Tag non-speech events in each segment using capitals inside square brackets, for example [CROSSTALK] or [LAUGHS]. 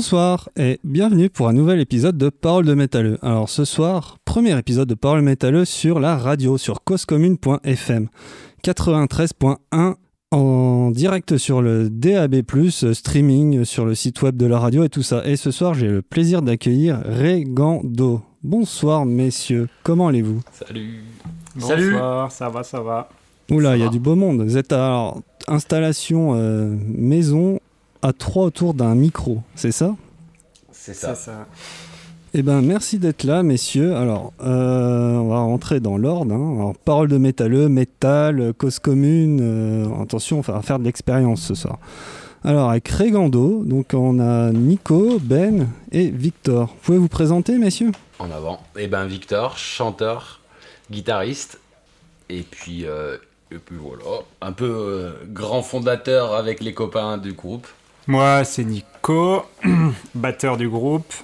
Bonsoir et bienvenue pour un nouvel épisode de Parole de métalleux. Alors ce soir, premier épisode de Parole métalleux sur la radio, sur causecommune.fm 93.1 en direct sur le DAB+, streaming sur le site web de la radio et tout ça. Et ce soir, j'ai le plaisir d'accueillir Regando. Bonsoir messieurs, comment allez-vous? Salut Salut Bonsoir, ça va, ça va. Oula, il y a du beau monde. Vous êtes à installation euh, maison à trois autour d'un micro, c'est ça? C'est ça. ça. Eh ben, merci d'être là, messieurs. Alors, euh, on va rentrer dans l'ordre. Hein. Alors, parole de métalleux, métal, cause commune. Euh, attention, on va faire de l'expérience ce soir. Alors, avec Régando, donc on a Nico, Ben et Victor. Vous pouvez vous présenter, messieurs? En avant. Eh ben, Victor, chanteur, guitariste, et puis, euh, et puis voilà, un peu grand fondateur avec les copains du groupe. Moi, c'est Nico, [CLEARS THROAT] batteur du groupe.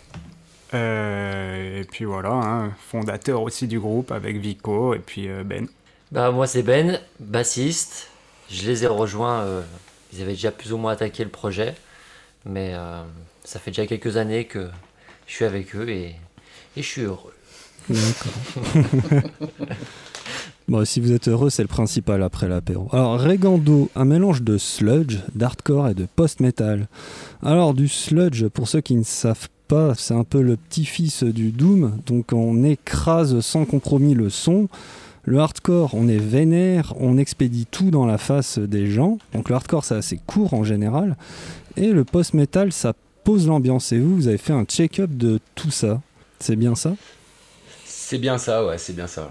Euh, et puis voilà, hein, fondateur aussi du groupe avec Vico et puis euh, Ben. Bah, moi, c'est Ben, bassiste. Je les ai rejoints, euh, ils avaient déjà plus ou moins attaqué le projet. Mais ça fait déjà quelques années que je suis avec eux et, et je suis heureux. D'accord. [LAUGHS] Bon, si vous êtes heureux, c'est le principal après l'apéro. Alors, Regando, un mélange de sludge, d'hardcore et de post-metal. Alors, du sludge, pour ceux qui ne savent pas, c'est un peu le petit-fils du Doom, donc on écrase sans compromis le son. Le hardcore, on est vénère, on expédie tout dans la face des gens. Donc le hardcore, c'est assez court en général. Et le post-metal, ça pose l'ambiance. Et vous, vous avez fait un check-up de tout ça. C'est bien ça? C'est bien ça, ouais, c'est bien ça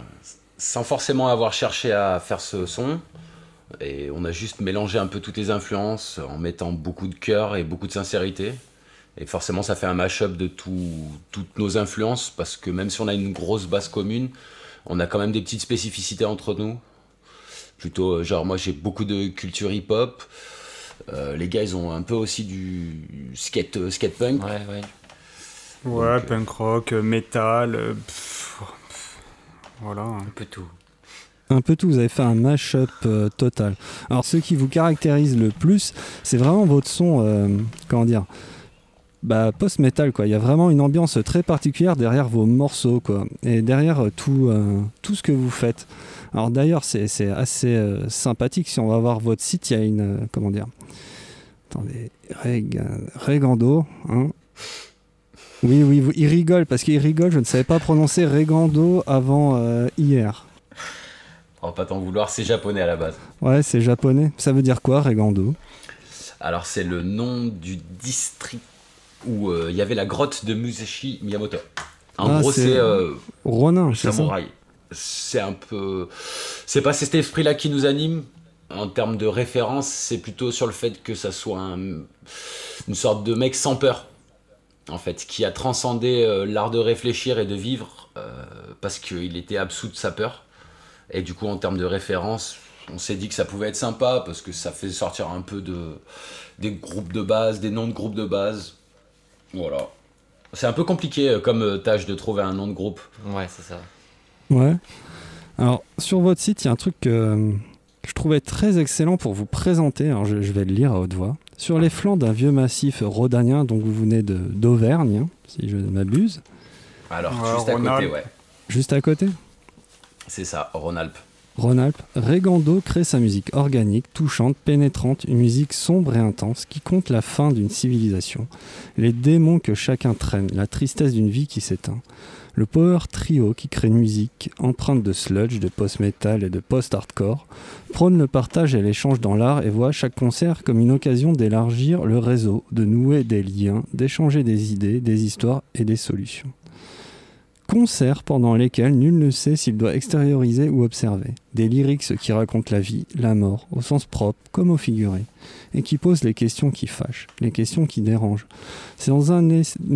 sans forcément avoir cherché à faire ce son. Et on a juste mélangé un peu toutes les influences en mettant beaucoup de cœur et beaucoup de sincérité. Et forcément, ça fait un mash-up de toutes nos influences, parce que même si on a une grosse base commune, on a quand même des petites spécificités entre nous. Plutôt, euh, genre, moi j'ai beaucoup de culture hip-hop. Euh, les gars, ils ont un peu aussi du skate, euh, skate punk. Ouais, ouais. Ouais, punk rock, metal. Voilà. Un peu tout. Un peu tout, vous avez fait un mash-up euh, total. Alors ce qui vous caractérise le plus, c'est vraiment votre son, euh, comment dire, bah, post-metal quoi. Il y a vraiment une ambiance très particulière derrière vos morceaux quoi. Et derrière euh, tout, tout ce que vous faites. Alors d'ailleurs c'est assez sympathique. Si on va voir votre site, il y a une, comment dire, attendez, Regando, hein, oui, oui, il rigole parce qu'il rigole. Je ne savais pas prononcer Regando avant euh, hier. On va pas t'en vouloir, c'est japonais à la base. Ouais, c'est japonais. Ça veut dire quoi, Regando? Alors, c'est le nom du district où euh, il y avait la grotte de Musashi Miyamoto. En ah, gros, c'est. Euh, Ronin, c'est samouraï. C'est un peu. C'est pas cet esprit-là qui nous anime. En termes de référence, c'est plutôt sur le fait que ça soit une sorte de mec sans peur en fait, qui a transcendé euh, l'art de réfléchir et de vivre euh, parce qu'il était absous de sa peur. Et du coup, en termes de référence, on s'est dit que ça pouvait être sympa parce que ça fait sortir un peu de, des groupes de base, des noms de groupes de base. Voilà. C'est un peu compliqué euh, comme tâche de trouver un nom de groupe. Ouais, c'est ça. Ouais. Alors, sur votre site, il y a un truc que, je trouvais très excellent pour vous présenter. Alors, je, je vais le lire à haute voix. Sur les flancs d'un vieux massif rhodanien, dont vous venez d'Auvergne, hein, si je ne m'abuse. Alors, juste à côté, ouais. Juste à côté C'est ça, Rhône-Alpes. Rhône-Alpes, Regando crée sa musique organique, touchante, pénétrante, une musique sombre et intense qui compte la fin d'une civilisation, les démons que chacun traîne, la tristesse d'une vie qui s'éteint. Le power trio qui crée une musique empreinte de sludge, de post-metal et de post-hardcore prône le partage et l'échange dans l'art et voit chaque concert comme une occasion d'élargir le réseau, de nouer des liens, d'échanger des idées, des histoires et des solutions. Concerts pendant lesquels nul ne sait s'il doit extérioriser ou observer. Des lyrics qui racontent la vie, la mort, au sens propre comme au figuré, et qui posent les questions qui fâchent, les questions qui dérangent. C'est dans un,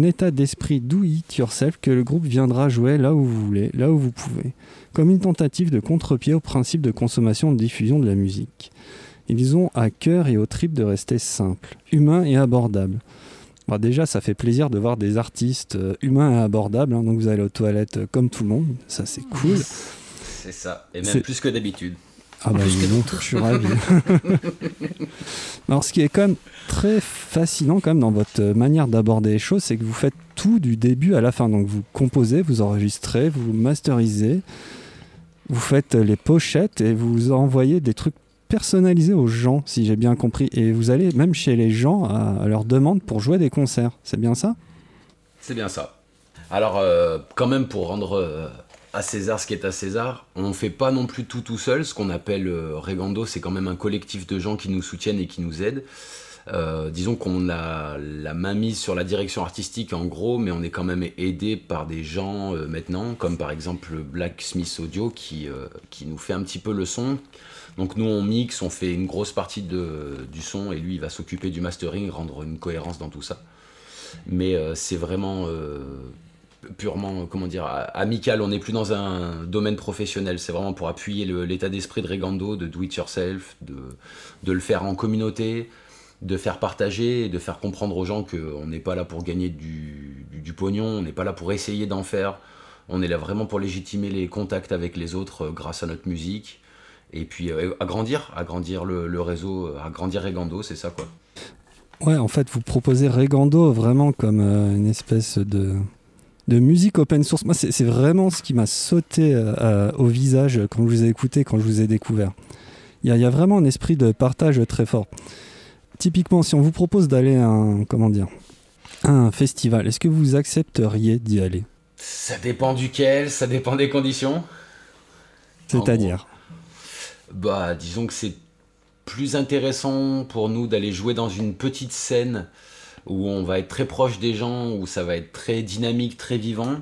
état d'esprit do it yourself que le groupe viendra jouer là où vous voulez, là où vous pouvez, comme une tentative de contre-pied au principe de consommation et de diffusion de la musique. Ils ont à cœur et au trip de rester simples, humains et abordables bah, déjà, ça fait plaisir de voir des artistes euh, humains et abordables. Hein. donc vous allez aux toilettes euh, comme tout le monde. Ça, c'est cool. C'est ça. Et même plus que d'habitude. Ah bah non, je suis ravi. Alors ce qui est quand même très fascinant quand même dans votre manière d'aborder les choses, c'est que vous faites tout du début à la fin. Donc vous composez, vous enregistrez, vous masterisez, vous faites les pochettes et vous envoyez des trucs personnalisés aux gens, si j'ai bien compris. Et vous allez même chez les gens à, leur demande pour jouer des concerts. C'est bien ça? C'est bien ça. Alors, euh, quand même, pour rendre euh, à César ce qui est à César, on ne fait pas non plus tout tout seul. Ce qu'on appelle euh, Regando, c'est quand même un collectif de gens qui nous soutiennent et qui nous aident. disons qu'on a la main mise sur la direction artistique en gros, mais on est quand même aidé par des gens maintenant, comme par exemple Blacksmith Audio qui, qui nous fait un petit peu le son. Donc nous on mixe, on fait une grosse partie du son et lui il va s'occuper du mastering, rendre une cohérence dans tout ça. Mais c'est vraiment purement, comment dire, amical. On n'est plus dans un domaine professionnel. C'est vraiment pour appuyer l'état d'esprit de Regando, de do it yourself, de, le faire en communauté, de faire partager de faire comprendre aux gens qu'on n'est pas là pour gagner du, du, pognon, on n'est pas là pour essayer d'en faire. On est là vraiment pour légitimer les contacts avec les autres euh, grâce à notre musique. Et puis euh, agrandir, agrandir le, le réseau, euh, agrandir Regando, c'est ça quoi. Ouais, en fait, vous proposez Regando vraiment comme une espèce de, de musique open source. Moi, c'est vraiment ce qui m'a sauté euh, euh, au visage quand je vous ai écouté, quand je vous ai découvert. Il y, a vraiment un esprit de partage très fort. Typiquement, si on vous propose d'aller à un, comment dire, un festival, est-ce que vous accepteriez d'y aller? Ça dépend duquel, ça dépend des conditions. C'est-à-dire? Bah, disons que c'est plus intéressant pour nous d'aller jouer dans une petite scène où on va être très proche des gens, où ça va être très dynamique, très vivant,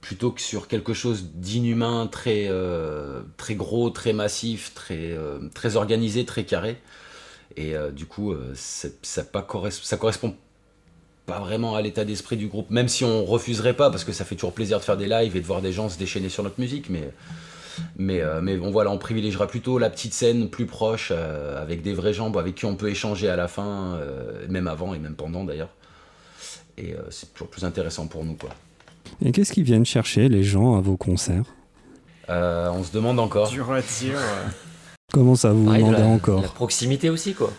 plutôt que sur quelque chose d'inhumain, très, euh, gros, très massif, très, euh, très organisé, très carré. Et euh, du coup, ça, pas correspond pas vraiment à l'état d'esprit du groupe, même si on refuserait pas, parce que ça fait toujours plaisir de faire des lives et de voir des gens se déchaîner sur notre musique, mais mais, euh, mais bon, voilà, on privilégiera plutôt la petite scène plus proche, euh, avec des vrais gens avec qui on peut échanger à la fin, euh, même avant et même pendant d'ailleurs. Et c'est toujours plus intéressant pour nous. Quoi. Et qu'est-ce qu'ils viennent chercher, les gens, à vos concerts? On se demande encore. Dur à dire. Comment ça, vous demandez encore La proximité aussi, quoi.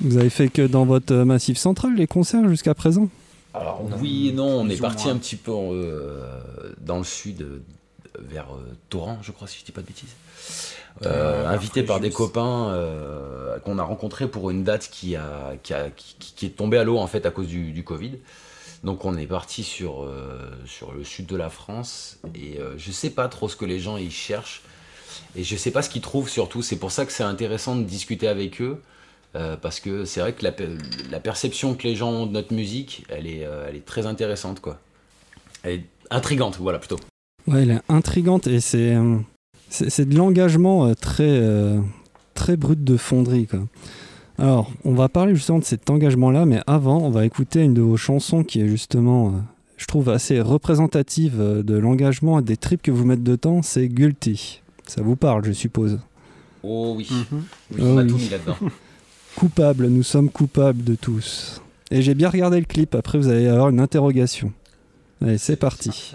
Vous avez fait que dans votre massif central les concerts jusqu'à présent? Alors oui et non, on est parti un petit peu dans le sud vers euh, Torrent, je crois, si je dis pas de bêtises. Euh, invité par des copains euh, qu'on a rencontrés pour une date qui, a, qui, a, qui, est tombée à l'eau en fait à cause du, du Covid. Donc on est parti sur, sur le sud de la France et je sais pas trop ce que les gens y cherchent et je sais pas ce qu'ils trouvent surtout. C'est pour ça que c'est intéressant de discuter avec eux parce que c'est vrai que la, la, perception que les gens ont de notre musique, elle est, elle est très intéressante quoi. Elle est intrigante, voilà plutôt. Ouais, elle est intrigante et c'est euh, c'est de l'engagement euh, très euh, très brut de fonderie quoi. Alors, on va parler justement de cet engagement-là, mais avant, on va écouter une de vos chansons qui est justement, je trouve, assez représentative de l'engagement et des tripes que vous mettez de temps, c'est Guilty. Ça vous parle, je suppose. Oh oui, on a tout mis là-dedans. [LAUGHS] [LAUGHS] Coupable, nous sommes coupables de tous. Et j'ai bien regardé le clip, après vous allez avoir une interrogation. Allez, c'est parti.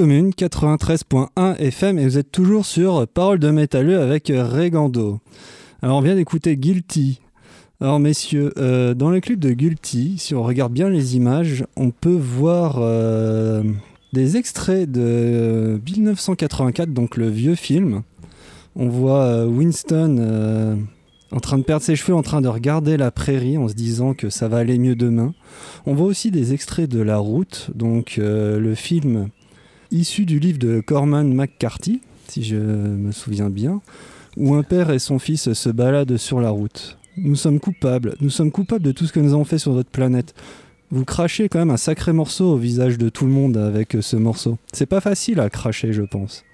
Commune 93.1 FM et vous êtes toujours sur Parole de métalleux avec Regando. Alors on vient d'écouter Guilty. Alors messieurs, euh, dans le clip de Guilty, si on regarde bien les images, on peut voir euh, des extraits de 1984, donc le vieux film. On voit euh, Winston en train de perdre ses cheveux, en train de regarder la prairie en se disant que ça va aller mieux demain. On voit aussi des extraits de La Route, donc le film issu du livre de Corman McCarthy, si je me souviens bien, où un père et son fils se baladent sur la route. Nous sommes coupables, nous sommes coupables de tout ce que nous avons fait sur notre planète. Vous crachez quand même un sacré morceau au visage de tout le monde avec ce morceau. C'est pas facile à cracher, je pense.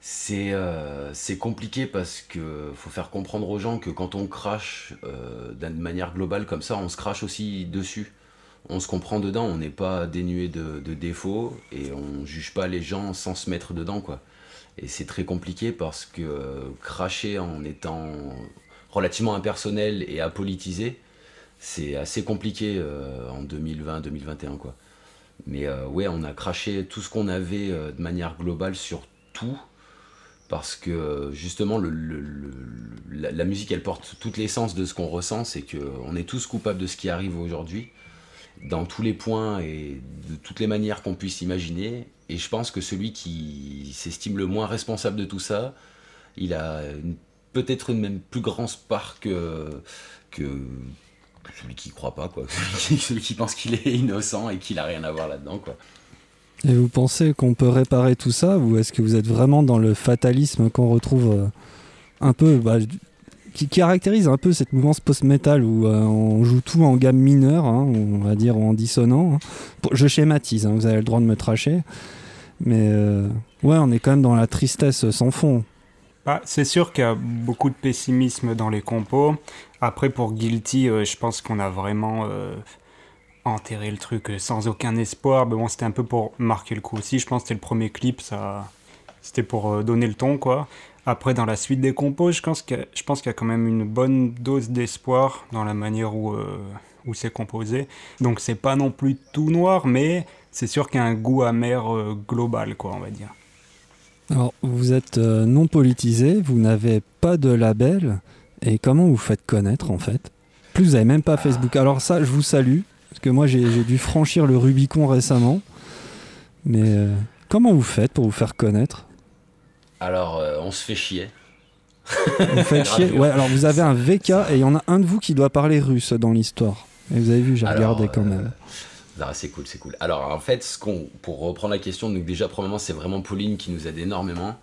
C'est euh, compliqué parce que faut faire comprendre aux gens que quand on crache euh, d'une manière globale comme ça, on se crache aussi dessus on se comprend dedans, on n'est pas dénué de, défauts et on juge pas les gens sans se mettre dedans quoi. Et c'est très compliqué parce que euh, cracher en étant relativement impersonnel et apolitisé, c'est assez compliqué euh, en 2020-2021 quoi. Mais euh, ouais, on a craché tout ce qu'on avait de manière globale sur tout parce que justement la, la, musique elle porte toute l'essence de ce qu'on ressent, c'est qu'on est tous coupables de ce qui arrive aujourd'hui dans tous les points et de toutes les manières qu'on puisse imaginer. Et je pense que celui qui s'estime le moins responsable de tout ça, il a peut-être une même plus grande part que, celui qui croit pas, quoi. [LAUGHS] celui qui pense qu'il est innocent et qu'il a rien à voir là-dedans. Et vous pensez qu'on peut réparer tout ça ou est-ce que vous êtes vraiment dans le fatalisme qu'on retrouve euh, un peu bah, qui caractérise un peu cette mouvance post-metal où euh, on joue tout en gamme mineure, hein, on va dire en dissonant. Hein. Je schématise, hein, vous avez le droit de me tracher. Mais euh, ouais, on est quand même dans la tristesse sans fond. Bah, c'est sûr qu'il y a beaucoup de pessimisme dans les compos. Après, pour Guilty, euh, je pense qu'on a vraiment enterré le truc sans aucun espoir. Mais bon, c'était un peu pour marquer le coup aussi. Je pense que c'était le premier clip, ça... c'était pour donner le ton, quoi. Après, dans la suite des compos, je pense qu'il y, a quand même une bonne dose d'espoir dans la manière où, euh, où c'est composé. Donc, c'est pas non plus tout noir, mais c'est sûr qu'il y a un goût amer euh, global, quoi, on va dire. Alors, vous êtes euh, non politisé, vous n'avez pas de label, et comment vous faites connaître, en fait? Plus, vous n'avez même pas Facebook. Alors, ça, je vous salue, parce que moi, j'ai dû franchir le Rubicon récemment. Mais comment vous faites pour vous faire connaître? Alors, euh, on se fait chier. Vous faites [LAUGHS] chier Ouais, alors vous avez un VK et il y en a un de vous qui doit parler russe dans l'histoire. Et vous avez vu, j'ai regardé quand même. Euh, c'est cool, c'est cool. Alors, en fait, ce qu'on, pour reprendre la question, donc déjà, premièrement, c'est vraiment Pauline qui nous aide énormément.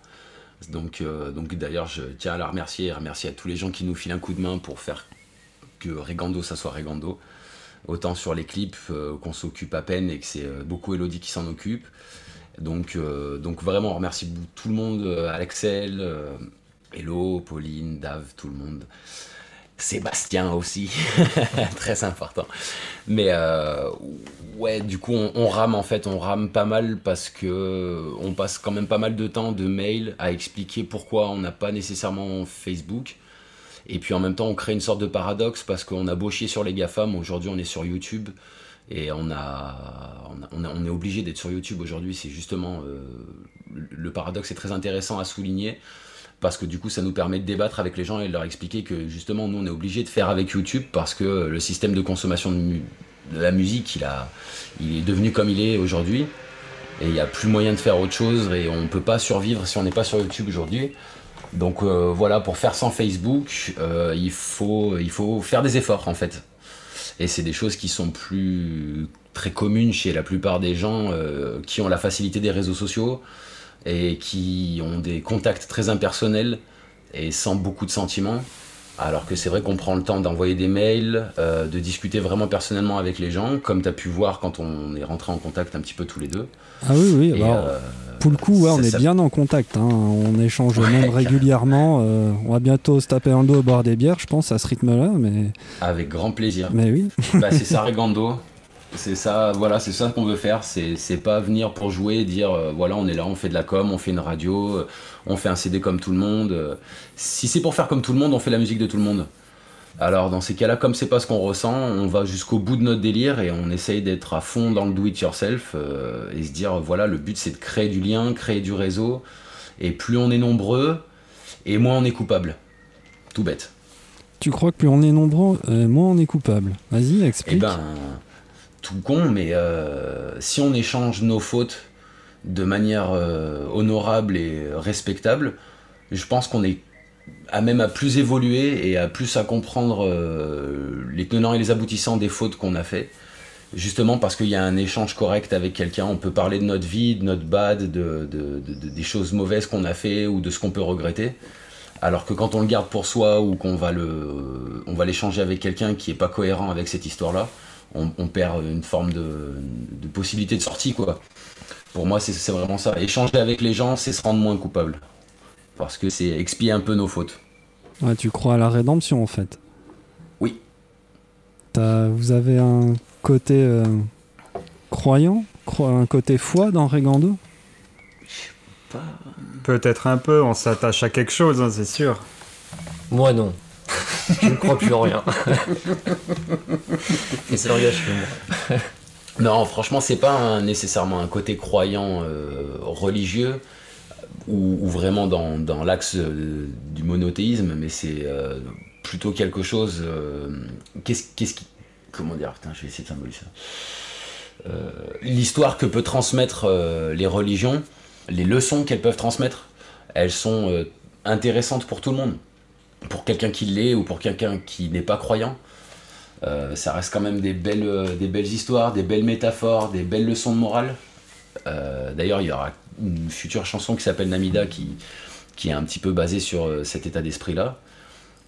Donc, euh, donc d'ailleurs, je tiens à la remercier et remercier à tous les gens qui nous filent un coup de main pour faire que Regando, ça soit Regando. Autant sur les clips qu'on s'occupe à peine et que c'est beaucoup Elodie qui s'en occupe. Donc, euh, donc vraiment, on remercie tout le monde, euh, Alexel, euh, Hello, Pauline, Dave, tout le monde. Sébastien aussi, [LAUGHS] très important. Mais ouais, du coup, on, rame en fait, on rame pas mal parce que on passe quand même pas mal de temps de mail à expliquer pourquoi on n'a pas nécessairement Facebook. Et puis en même temps, on crée une sorte de paradoxe parce qu'on a beau chier sur les GAFAM, aujourd'hui on est sur YouTube. Et on, a, on, est obligé d'être sur YouTube aujourd'hui. C'est justement euh, le paradoxe est très intéressant à souligner parce que du coup ça nous permet de débattre avec les gens et de leur expliquer que justement nous on est obligé de faire avec YouTube parce que le système de consommation de, la musique il, est devenu comme il est aujourd'hui et il n'y a plus moyen de faire autre chose et on ne peut pas survivre si on n'est pas sur YouTube aujourd'hui. Donc euh, voilà, pour faire sans Facebook, euh, il faut faire des efforts en fait. Et c'est des choses qui sont plus très communes chez la plupart des gens euh, qui ont la facilité des réseaux sociaux, et qui ont des contacts très impersonnels et sans beaucoup de sentiments. Alors que c'est vrai qu'on prend le temps d'envoyer des mails, euh, de discuter vraiment personnellement avec les gens, comme tu as pu voir quand on est rentré en contact un petit peu tous les deux. Ah oui, oui, bah, euh, pour le coup, on est bien en contact. Hein. On échange même régulièrement. Euh, on va bientôt se taper un dos au bord des bières, je pense, à ce rythme-là. Mais... Avec grand plaisir. Mais oui. bah, c'est ça, Regando. C'est ça, voilà, c'est ça qu'on veut faire. C'est pas venir pour jouer et dire euh, voilà, on est là, on fait de la com, on fait une radio, euh, on fait un CD comme tout le monde. Euh. si c'est pour faire comme tout le monde, on fait la musique de tout le monde. Alors dans ces cas-là, comme c'est pas ce qu'on ressent, on va jusqu'au bout de notre délire et on essaye d'être à fond dans le do it yourself et se dire voilà, le but c'est de créer du lien, créer du réseau. Et plus on est nombreux, et moins on est coupable. Tout bête. Tu crois que plus on est nombreux, moins on est coupable Vas-y, explique. Eh ben, tout con, mais euh, si on échange nos fautes de manière euh, honorable et respectable, je pense qu'on est à même à plus évoluer et à plus à comprendre euh, les tenants et les aboutissants des fautes qu'on a fait. Justement parce qu'il y a un échange correct avec quelqu'un, on peut parler de notre vie, de notre bad, de, des choses mauvaises qu'on a fait ou de ce qu'on peut regretter. Alors que quand on le garde pour soi ou qu'on va l'échanger avec quelqu'un qui est pas cohérent avec cette histoire-là, on, perd une forme de, possibilité de sortie, quoi. Pour moi, c'est vraiment ça. Échanger avec les gens, c'est se rendre moins coupable. Parce que c'est expier un peu nos fautes. Ouais, tu crois à la rédemption, en fait Oui. vous avez un côté euh, croyant? Un côté foi dans Regando pas... Peut-être un peu, on s'attache à quelque chose, hein, c'est sûr. Moi non. Je ne crois plus en rien. Et ça n'engage que moi. Non, franchement, c'est pas nécessairement un côté croyant euh, religieux ou, vraiment dans, l'axe euh, du monothéisme, mais c'est euh, plutôt quelque chose. qu'est-ce, qu'est-ce qui. Comment dire Putain, je vais essayer de symboliser ça. l'histoire que peut transmettre les religions, les leçons qu'elles peuvent transmettre, elles sont intéressantes pour tout le monde pour quelqu'un qui l'est ou pour quelqu'un qui n'est pas croyant. Euh, ça reste quand même des belles, euh, des belles histoires, des belles métaphores, des belles leçons de morale. Euh, d'ailleurs, il y aura une future chanson qui s'appelle Namida qui, qui est un petit peu basée sur cet état d'esprit-là.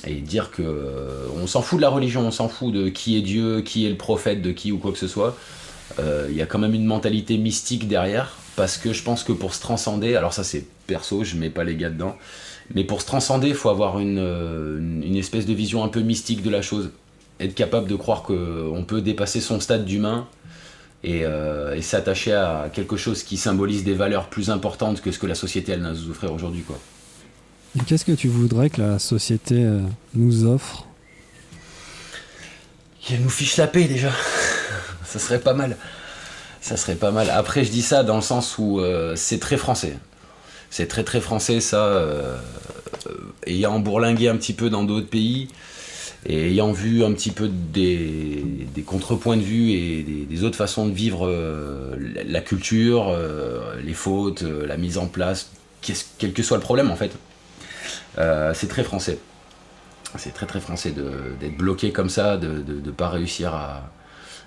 Et dire que on s'en fout de la religion, on s'en fout de qui est Dieu, qui est le prophète, de qui ou quoi que ce soit. Il y a quand même une mentalité mystique derrière, parce que je pense que pour se transcender, alors ça c'est perso, je mets pas les gars dedans, mais pour se transcender, il faut avoir euh, une, espèce de vision un peu mystique de la chose. Être capable de croire qu'on peut dépasser son stade d'humain et, euh, s'attacher à quelque chose qui symbolise des valeurs plus importantes que ce que la société elle, nous offrir aujourd'hui. Quoi. Et qu'est-ce que tu voudrais que la société euh, nous offre? Qu'elle nous fiche la paix déjà. ça serait pas mal. Ça serait pas mal. Après, je dis ça dans le sens où c'est très français. C'est très très français ça, euh, ayant bourlingué un petit peu dans d'autres pays et ayant vu un petit peu des, contrepoints de vue et des, autres façons de vivre euh, la culture, euh, les fautes, la mise en place, quel que soit le problème en fait. c'est très français. C'est très très français d'être bloqué comme ça, de ne pas réussir à,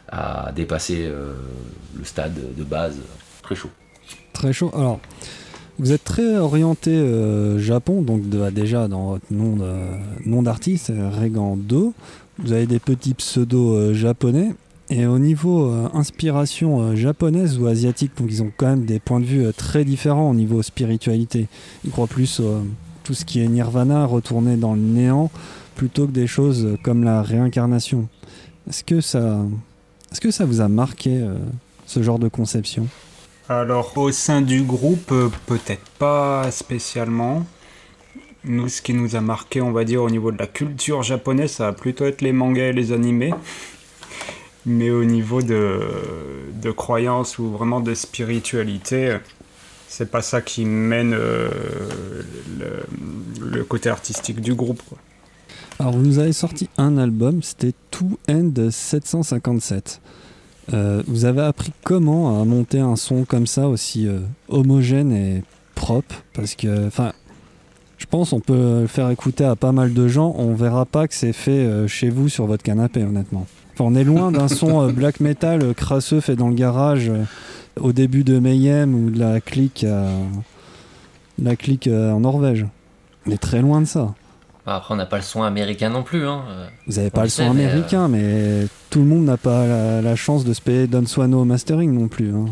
à dépasser le stade de base. Très chaud. Très chaud. Alors, vous êtes très orienté euh, Japon, donc de, déjà dans votre nom, d'artiste, Regan 2. Vous avez des petits pseudos euh, japonais. Et au niveau euh, inspiration japonaise ou asiatique, donc ils ont quand même des points de vue très différents au niveau spiritualité. Ils croient plus tout ce qui est Nirvana retourné dans le néant plutôt que des choses comme la réincarnation. Est-ce que ça, est-ce que ça vous a marqué ce genre de conception? Alors au sein du groupe, peut-être pas spécialement. Nous, ce qui nous a marqué, on va dire, au niveau de la culture japonaise, ça va plutôt être les mangas et les animés. Mais au niveau de, de croyance ou vraiment de spiritualité, c'est pas ça qui mène euh, le, côté artistique du groupe. Alors, vous nous avez sorti un album, c'était Two End 757. Euh, vous avez appris comment à monter un son comme ça, aussi euh, homogène et propre? Parce que, enfin, je pense on peut le faire écouter à pas mal de gens. On verra pas que c'est fait euh, chez vous sur votre canapé, honnêtement. Enfin, on est loin d'un son black metal crasseux fait dans le garage au début de Mayhem ou de la clique, la clique en Norvège. On est très loin de ça. Bah, après, on n'a pas le son américain non plus. Hein. Vous n'avez pas le son américain, mais tout le monde n'a pas la, chance de se payer Don Swano mastering non plus. Hein.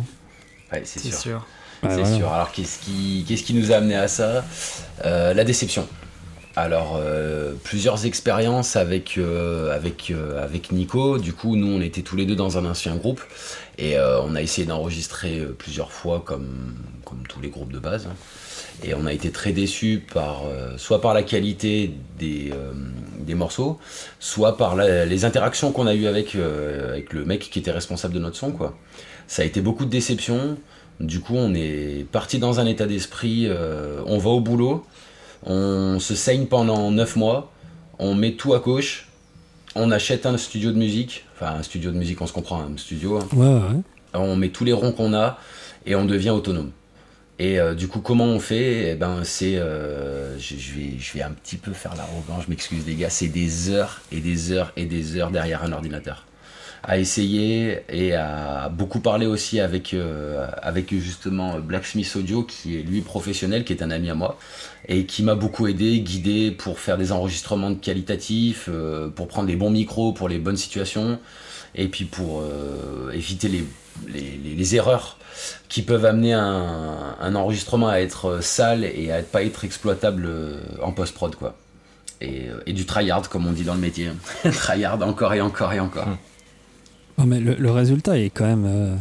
c'est sûr c'est sûr. Alors qu'est-ce qui, qu'est-ce qui nous a amené à ça? Euh, La déception. Alors, euh, plusieurs expériences avec, euh, avec, avec Nico. Du coup, nous, on était tous les deux dans un ancien groupe. Et on a essayé d'enregistrer plusieurs fois, comme, comme tous les groupes de base. Hein. Et on a été très déçus par, soit par la qualité des, des morceaux, soit par les interactions qu'on a eues avec, avec le mec qui était responsable de notre son. Quoi. Ça a été beaucoup de déception. Du coup, on est parti dans un état d'esprit, euh, on va au boulot, on se saigne pendant 9 mois, on met tout à gauche, on achète un studio de musique, enfin un studio de musique, on se comprend, un studio. Hein. On met tous les ronds qu'on a et on devient autonome. Et euh, du coup, comment on fait? Eh ben, c'est, euh, je, vais, je vais un petit peu faire l'arrogant, je m'excuse les gars, c'est des heures et des heures et des heures derrière un ordinateur. À essayer et à beaucoup parler aussi avec, euh, avec justement Blacksmith Audio, qui est lui professionnel, qui est un ami à moi, et qui m'a beaucoup aidé, guidé pour faire des enregistrements qualitatifs, pour prendre les bons micros pour les bonnes situations, et puis pour euh, éviter les, les, les, erreurs qui peuvent amener un, un, enregistrement à être sale et à ne pas être exploitable en post-prod. quoi. Et, et, du tryhard, comme on dit dans le métier. [LAUGHS] tryhard encore et encore et encore. Hum. Oh, mais le, résultat est quand même, euh,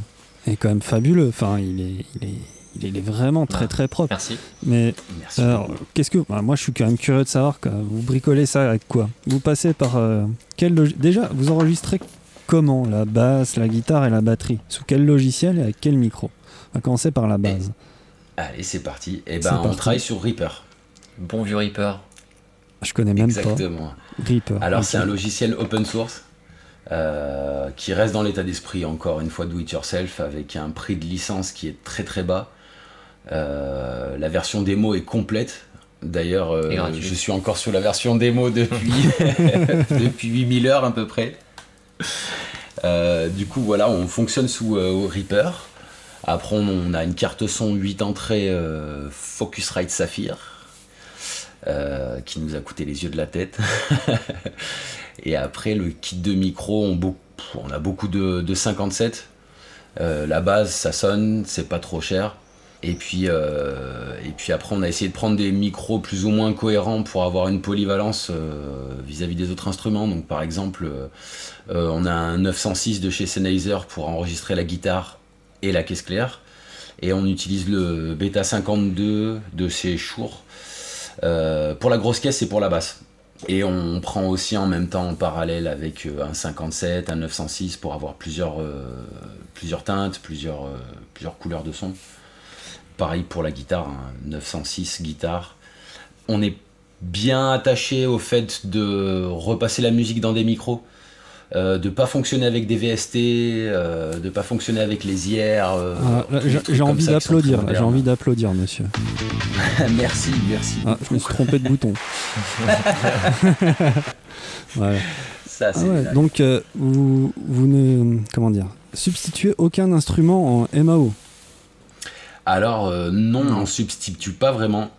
est quand même fabuleux. Enfin, il est, il est, il est vraiment très très propre. Merci. Mais alors, qu'est-ce que bah, moi je suis quand même curieux de savoir que vous bricolez ça avec quoi? Vous passez par euh, quel déjà vous enregistrez comment la basse, la guitare et la batterie? Sous quel logiciel et avec quel micro? On va commencer par la base. allez, c'est parti. Et eh ben on travaille sur Reaper. Bon vieux Reaper. Je connais même Exactement. pas. Reaper. Alors c'est un logiciel open source euh, qui reste dans l'état d'esprit encore une fois do it yourself avec un prix de licence qui est très très bas. Euh, la version démo est complète. D'ailleurs, euh, je suis encore sur la version démo depuis, [LAUGHS] depuis 8000 heures à peu près. Du coup, voilà, on fonctionne sous Reaper. Après, on a une carte son 8 entrées Focusrite Saphir qui nous a coûté les yeux de la tête. [LAUGHS] Et après, le kit de micro, on, a beaucoup de, 57. Euh, la base, ça sonne, c'est pas trop cher. Et puis, euh, et puis après, on a essayé de prendre des micros plus ou moins cohérents pour avoir une polyvalence euh, vis-à-vis des autres instruments. Donc, par exemple, on a un 906 de chez Sennheiser pour enregistrer la guitare et la caisse claire. Et on utilise le Beta 52 de chez Shure pour la grosse caisse et pour la basse. Et on prend aussi en même temps en parallèle avec euh, un 57, un 906 pour avoir plusieurs, euh, plusieurs teintes, plusieurs, euh, plusieurs couleurs de son. Pareil pour la guitare, 906 hein, guitare. On est bien attaché au fait de repasser la musique dans des micros. Euh, de pas fonctionner avec des VST, euh, de pas fonctionner avec les IR. Euh, ah, j'ai envie d'applaudir, j'ai envie d'applaudir, monsieur. [LAUGHS] merci, merci. Ah, je me suis trompé de bouton. [LAUGHS] Ça, ah donc vous, vous ne comment dire substituez aucun instrument en MAO. Alors non, on substitue pas vraiment.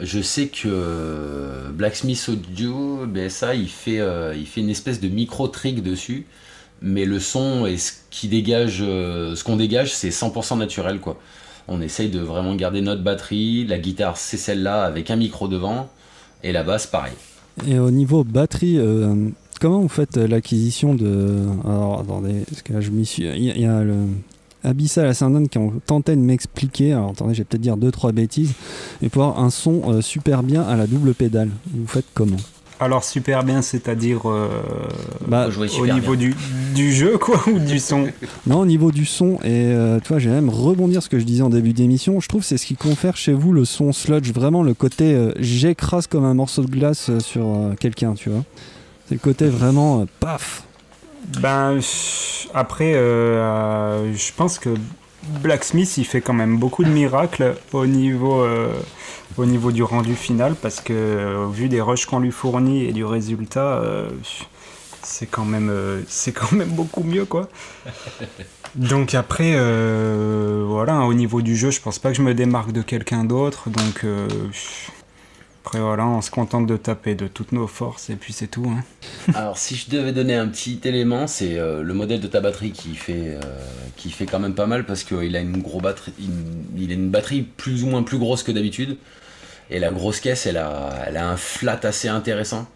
Je sais que euh, Blacksmith Audio, BSA, il fait, euh, il fait une espèce de micro-trick dessus, mais le son et ce qui dégage, euh, ce qu'on dégage, c'est 100% naturel, quoi. On essaye de vraiment garder notre batterie. La guitare, c'est celle-là avec un micro devant. Et la basse, pareil. Et au niveau batterie, euh, comment vous faites l'acquisition de. Alors, attendez, parce que là, je m'y suis. Il y, a le. Abyssal Ascendant qui ont tenté de m'expliquer, alors attendez, je vais peut-être dire 2-3 bêtises, et pour avoir un son euh, super bien à la double pédale. Vous faites comment? Alors super bien, c'est-à-dire euh, bah, au niveau du, du, jeu quoi ou du son? [LAUGHS] Non, au niveau du son et euh, tu vois, j'ai même rebondir ce que je disais en début d'émission. Je trouve c'est ce qui confère chez vous le son sludge, vraiment le côté euh, j'écrase comme un morceau de glace sur quelqu'un, tu vois. C'est le côté vraiment paf. Ben après, je pense que Blacksmith il fait quand même beaucoup de miracles au niveau au niveau du rendu final parce que euh, vu des rushs qu'on lui fournit et du résultat, euh, c'est quand même euh, c'est quand même beaucoup mieux quoi. [LAUGHS] Donc après voilà au niveau du jeu, je pense pas que je me démarque de quelqu'un d'autre donc après voilà, on se contente de taper de toutes nos forces et puis c'est tout. Hein. [LAUGHS] Alors si je devais donner un petit élément, c'est le modèle de ta batterie qui fait, qui fait quand même pas mal parce qu'il a une batterie, il une batterie plus ou moins plus grosse que d'habitude. Et la grosse caisse, elle a, un flat assez intéressant.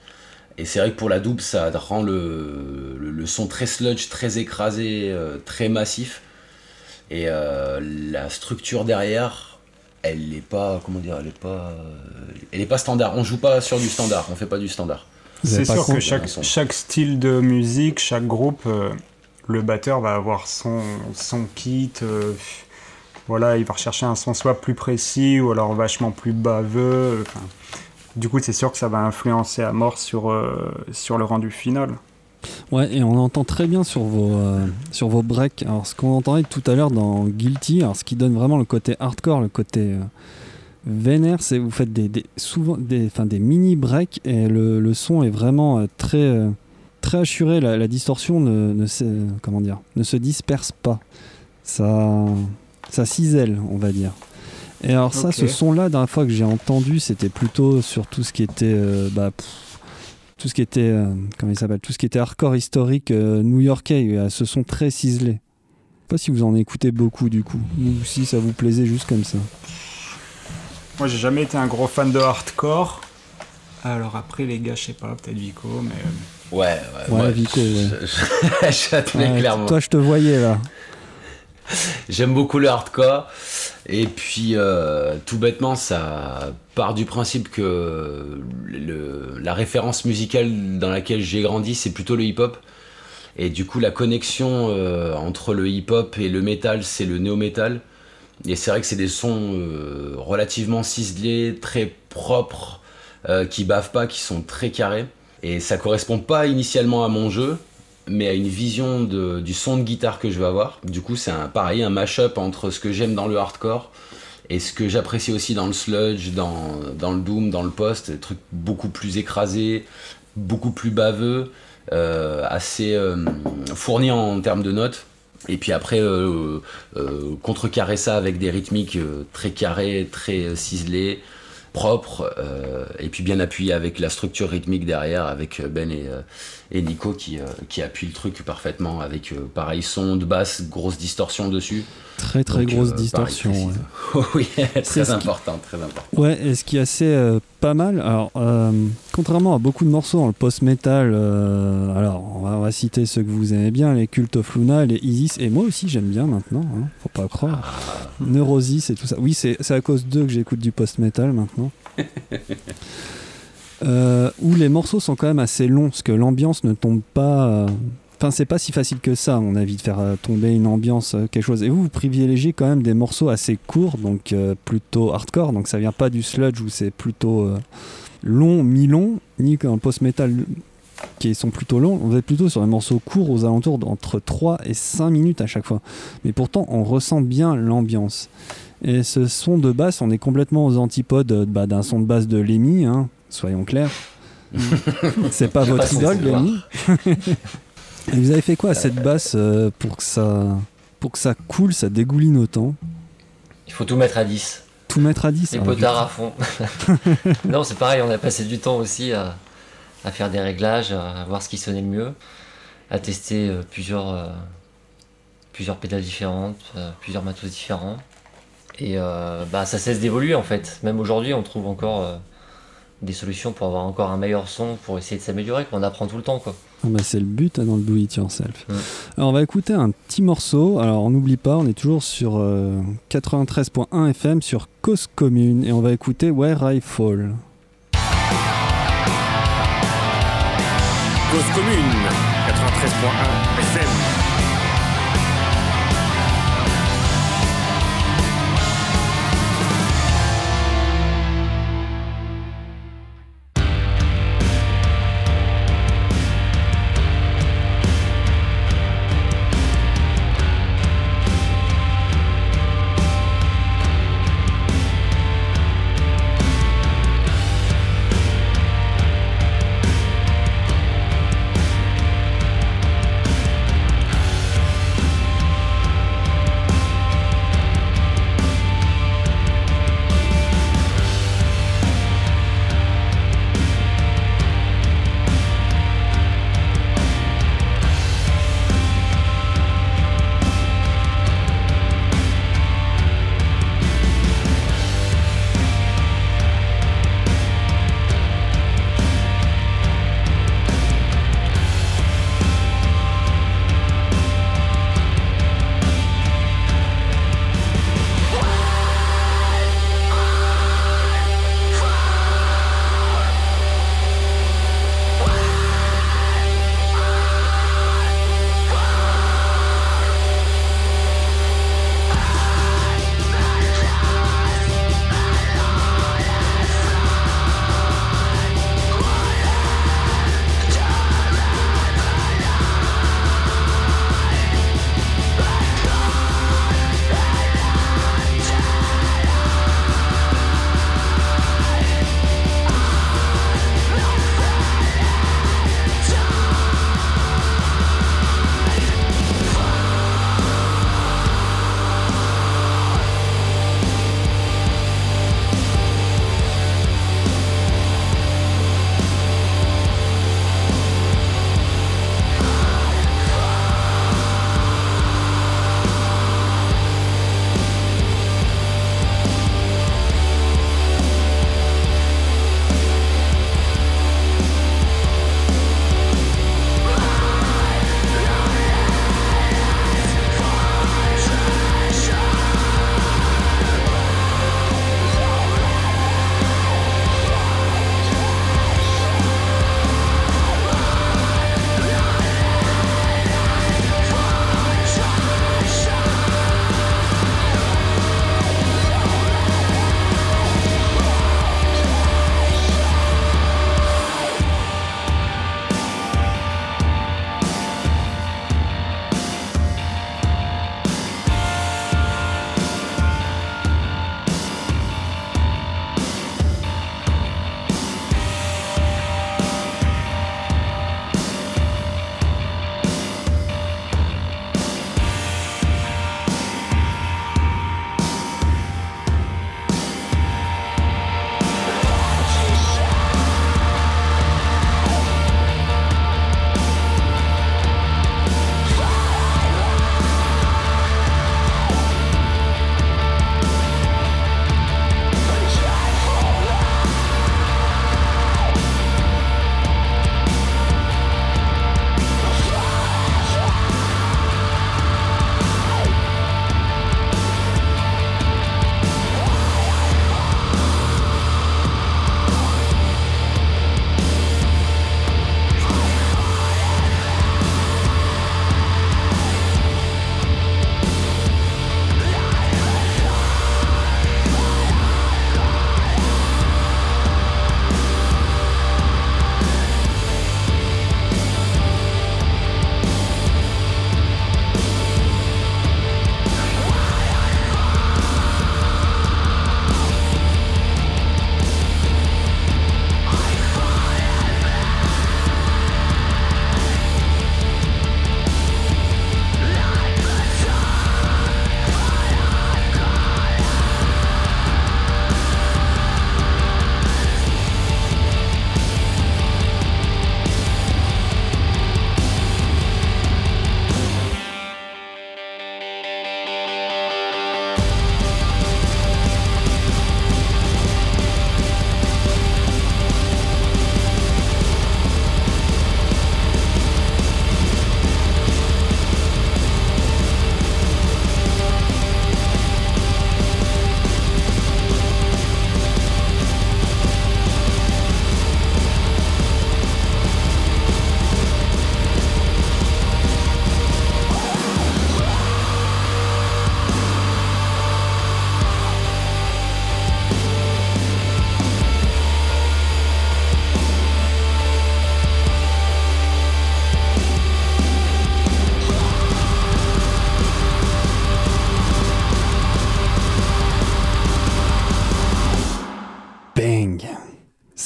Et c'est vrai que pour la double, ça rend le, le, son très sludge, très écrasé, euh, très massif. Et euh, la structure derrière, elle n'est pas, comment dire, elle est pas, elle est pas standard. On joue pas sur du standard, on fait pas du standard. C'est sûr que chaque, chaque, style de musique, chaque groupe, euh, le batteur va avoir son, son kit voilà, il va rechercher un son soit plus précis ou alors vachement plus baveux. du coup, c'est sûr que ça va influencer à mort sur, euh, sur le rendu final. Ouais, et on entend très bien sur vos, euh, sur vos breaks. Alors, ce qu'on entendait tout à l'heure dans Guilty, alors ce qui donne vraiment le côté hardcore, le côté euh, vénère, c'est vous faites des, souvent des, des mini breaks et le, le son est vraiment très, très assuré. La, la distorsion ne, ne, se, comment dire, ne se disperse pas. Ça, ça cisèle, on va dire. Et alors ça, ce son-là, la dernière fois que j'ai entendu, c'était plutôt sur tout ce qui était, euh, bah, tout ce qui était, euh, comment il s'appelle, tout ce qui était hardcore historique euh, new-yorkais, ce son très ciselé. Je sais pas si vous en écoutez beaucoup du coup, ou si ça vous plaisait juste comme ça. Moi, j'ai jamais été un gros fan de hardcore. Alors après, les gars, je sais pas, peut-être Vico, mais. Ouais, ouais, ouais. Vico, ouais. je, [LAUGHS] clairement. Toi, je te voyais là. J'aime beaucoup le hardcore. Et puis, euh, tout bêtement, ça part du principe que la référence musicale dans laquelle j'ai grandi, c'est plutôt le hip-hop. Et du coup, la connexion euh, entre le hip-hop et le metal, c'est le néo-metal. Et c'est vrai que c'est des sons euh, relativement ciselés, très propres, qui bavent pas, qui sont très carrés. Et ça correspond pas initialement à mon jeu, mais à une vision du son de guitare que je vais avoir. Du coup, c'est un, pareil, un mash-up entre ce que j'aime dans le hardcore et ce que j'apprécie aussi dans le sludge, dans, le doom, dans le post, des trucs beaucoup plus écrasés, beaucoup plus baveux, euh, assez euh, fournis en termes de notes. Et puis après, euh, contrecarrer ça avec des rythmiques très carrés, très ciselés, propres, et puis bien appuyé avec la structure rythmique derrière, avec Ben et et Nico qui, euh, qui appuie le truc parfaitement avec euh, pareil son de basse, grosse distorsion dessus. Très très grosse euh, distorsion. [LAUGHS] oui, très important, très important. Ouais, et ce qui est assez pas mal, alors contrairement à beaucoup de morceaux dans le post-metal, alors on va, citer ceux que vous aimez bien, les Cult of Luna, les Isis, et moi aussi j'aime bien maintenant, hein, faut pas croire. Ah. Neurosis et tout ça. Oui, c'est à cause d'eux que j'écoute du post-metal maintenant. [LAUGHS] Euh, où les morceaux sont quand même assez longs, parce que l'ambiance ne tombe pas. Euh, enfin, c'est pas si facile que ça, à mon avis, de faire euh, tomber une ambiance, quelque chose. Et vous, vous privilégiez quand même des morceaux assez courts, donc plutôt hardcore, donc ça vient pas du sludge où c'est plutôt long, mi-long, ni un post-metal qui sont plutôt longs. On est plutôt sur des morceaux courts aux alentours d'entre 3 et 5 minutes à chaque fois. Mais pourtant, on ressent bien l'ambiance. Et ce son de basse, on est complètement aux antipodes bah, d'un son de basse de Lemmy, hein, soyons clairs. [LAUGHS] c'est pas votre idole, [LAUGHS] Lenny. vous avez fait quoi à cette basse euh, pour que ça pour que ça coule, ça dégouline autant? Il faut tout mettre à 10. Tout mettre à 10 Les potards à fond. [LAUGHS] non, c'est pareil, on a passé du temps aussi à, faire des réglages, à voir ce qui sonnait le mieux, à tester euh, plusieurs, euh, plusieurs pédales différentes, plusieurs matos différents. Et bah, ça cesse d'évoluer en fait. Même aujourd'hui, on trouve encore des solutions pour avoir encore un meilleur son, pour essayer de s'améliorer. On apprend tout le temps. quoi. Ah bah, c'est le but hein, dans le do it yourself. Alors on va écouter un petit morceau. Alors on n'oublie pas, on est toujours sur 93.1 euh, FM sur Cause Commune et on va écouter Where I Fall. Cause Commune 93.1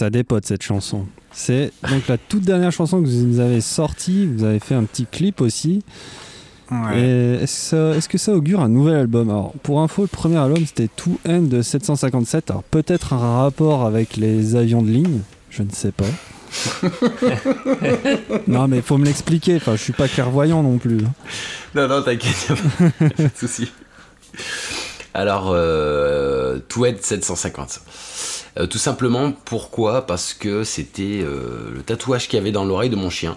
Ça dépote cette chanson. C'est donc la toute dernière chanson que vous nous avez sortie. Vous avez fait un petit clip aussi. Est-ce que, ça augure un nouvel album? Alors, pour info, le premier album c'était To End de 757. Alors, peut-être un rapport avec les avions de ligne, je ne sais pas. [LAUGHS] non, mais faut me l'expliquer. Enfin, je suis pas clairvoyant non plus. Non, non, t'inquiète, pas de souci. Alors, euh, End 750. Euh, tout simplement, pourquoi? Parce que c'était euh, le tatouage qu'il y avait dans l'oreille de mon chien.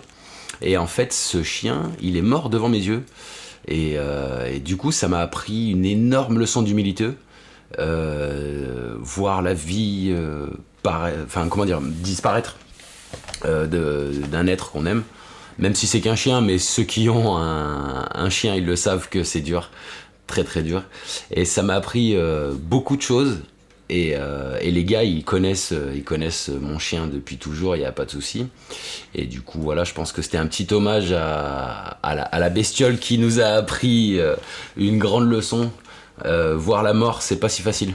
Et en fait, ce chien, il est mort devant mes yeux. Et, euh, du coup, ça m'a appris une énorme leçon d'humilité. Euh, voir la vie, euh, disparaître d'un être qu'on aime. Même si c'est qu'un chien, mais ceux qui ont un, chien, ils le savent que c'est dur, très très dur. Et ça m'a appris beaucoup de choses euh, et, les gars, ils connaissent, euh, ils connaissent mon chien depuis toujours, il n'y a pas de souci. Et du coup, voilà, je pense que c'était un petit hommage à, la, bestiole qui nous a appris euh, une grande leçon. voir la mort, c'est pas si facile.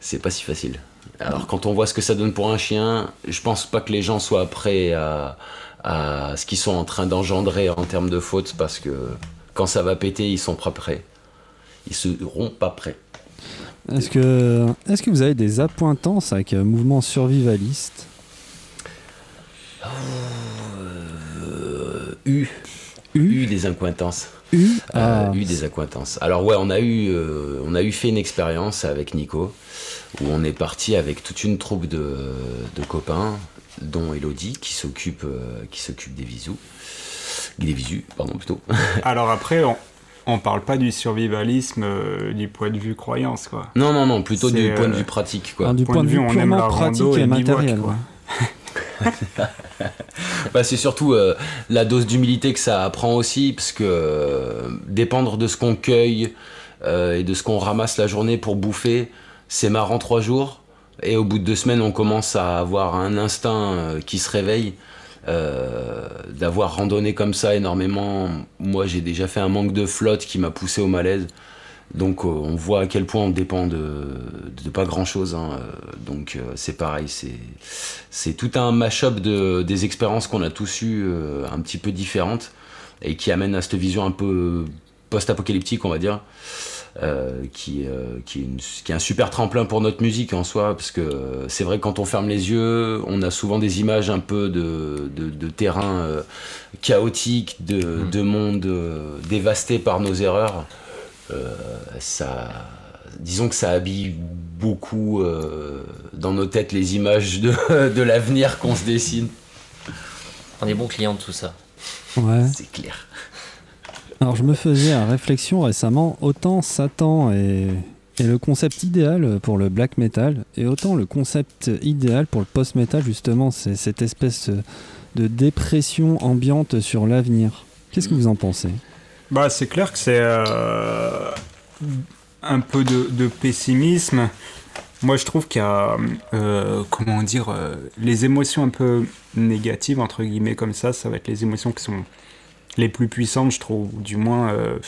C'est pas si facile. Alors, quand on voit ce que ça donne pour un chien, je pense pas que les gens soient prêts à, à ce qu'ils sont en train d'engendrer en termes de fautes, parce que quand ça va péter, ils sont pas prêts. Ils seront pas prêts. Est-ce que, est que vous avez des appointances avec un mouvement survivaliste? Euh, U. U? des acquaintances. U, euh, ah. U des acquaintances. Alors ouais, on a eu, euh, on a eu fait une expérience avec Nico où on est parti avec toute une troupe de, de copains, dont Elodie qui s'occupe, qui s'occupe des visous, des visus, pardon plutôt. Alors après, on, on parle pas du survivalisme euh, du point de vue croyance, quoi. Non, non, non, plutôt du point de vue euh, pratique, quoi. du point, de vue, on aime la pratique et, matériel, quoi. [LAUGHS] bah, c'est surtout euh, la dose d'humilité que ça apprend aussi, parce que dépendre de ce qu'on cueille et de ce qu'on ramasse la journée pour bouffer, c'est marrant trois jours, et au bout de deux semaines, on commence à avoir un instinct qui se réveille. Euh, d'avoir randonné comme ça énormément, moi j'ai déjà fait un manque de flotte qui m'a poussé au malaise. Donc euh, on voit à quel point on dépend de, pas grand chose. Hein. Donc euh, c'est pareil, c'est tout un mash-up de, des expériences qu'on a tous eues un petit peu différentes et qui amènent à cette vision un peu post-apocalyptique, on va dire. Euh, qui, euh, qui, est qui, est un super tremplin pour notre musique en soi, parce que c'est vrai que quand on ferme les yeux, on a souvent des images un peu de, de, de terrain euh, chaotique, de, mm. de monde dévasté par nos erreurs. ça, disons que ça habille beaucoup dans nos têtes les images de, [LAUGHS] de l'avenir qu'on se dessine. On est bon client de tout ça. Ouais. C'est clair. Alors je me faisais la réflexion récemment, autant Satan est, le concept idéal pour le black metal, et autant le concept idéal pour le post-metal, justement, c'est cette espèce de dépression ambiante sur l'avenir. Qu'est-ce que vous en pensez? Bah c'est clair que c'est euh, un peu de, pessimisme. Moi je trouve qu'il y a, euh, comment dire, euh, les émotions un peu négatives, entre guillemets, comme ça, ça va être les émotions qui sont les plus puissantes, je trouve, du moins euh,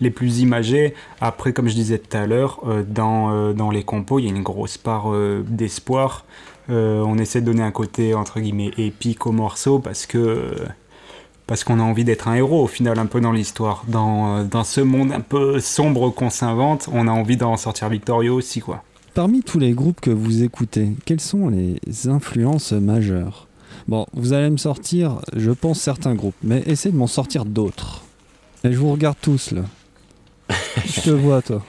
les plus imagées. Après, comme je disais tout à l'heure, euh, dans, euh, dans les compos, il y a une grosse part d'espoir. on essaie de donner un côté, entre guillemets, épique au morceau parce que parce qu'on a envie d'être un héros au final un peu dans l'histoire. Dans, dans ce monde un peu sombre qu'on s'invente, on a envie d'en sortir victorieux aussi, quoi. Parmi tous les groupes que vous écoutez, quelles sont les influences majeures? Bon, vous allez me sortir, je pense, certains groupes, mais essayez de m'en sortir d'autres. Et je vous regarde tous là. [LAUGHS] je te vois, toi.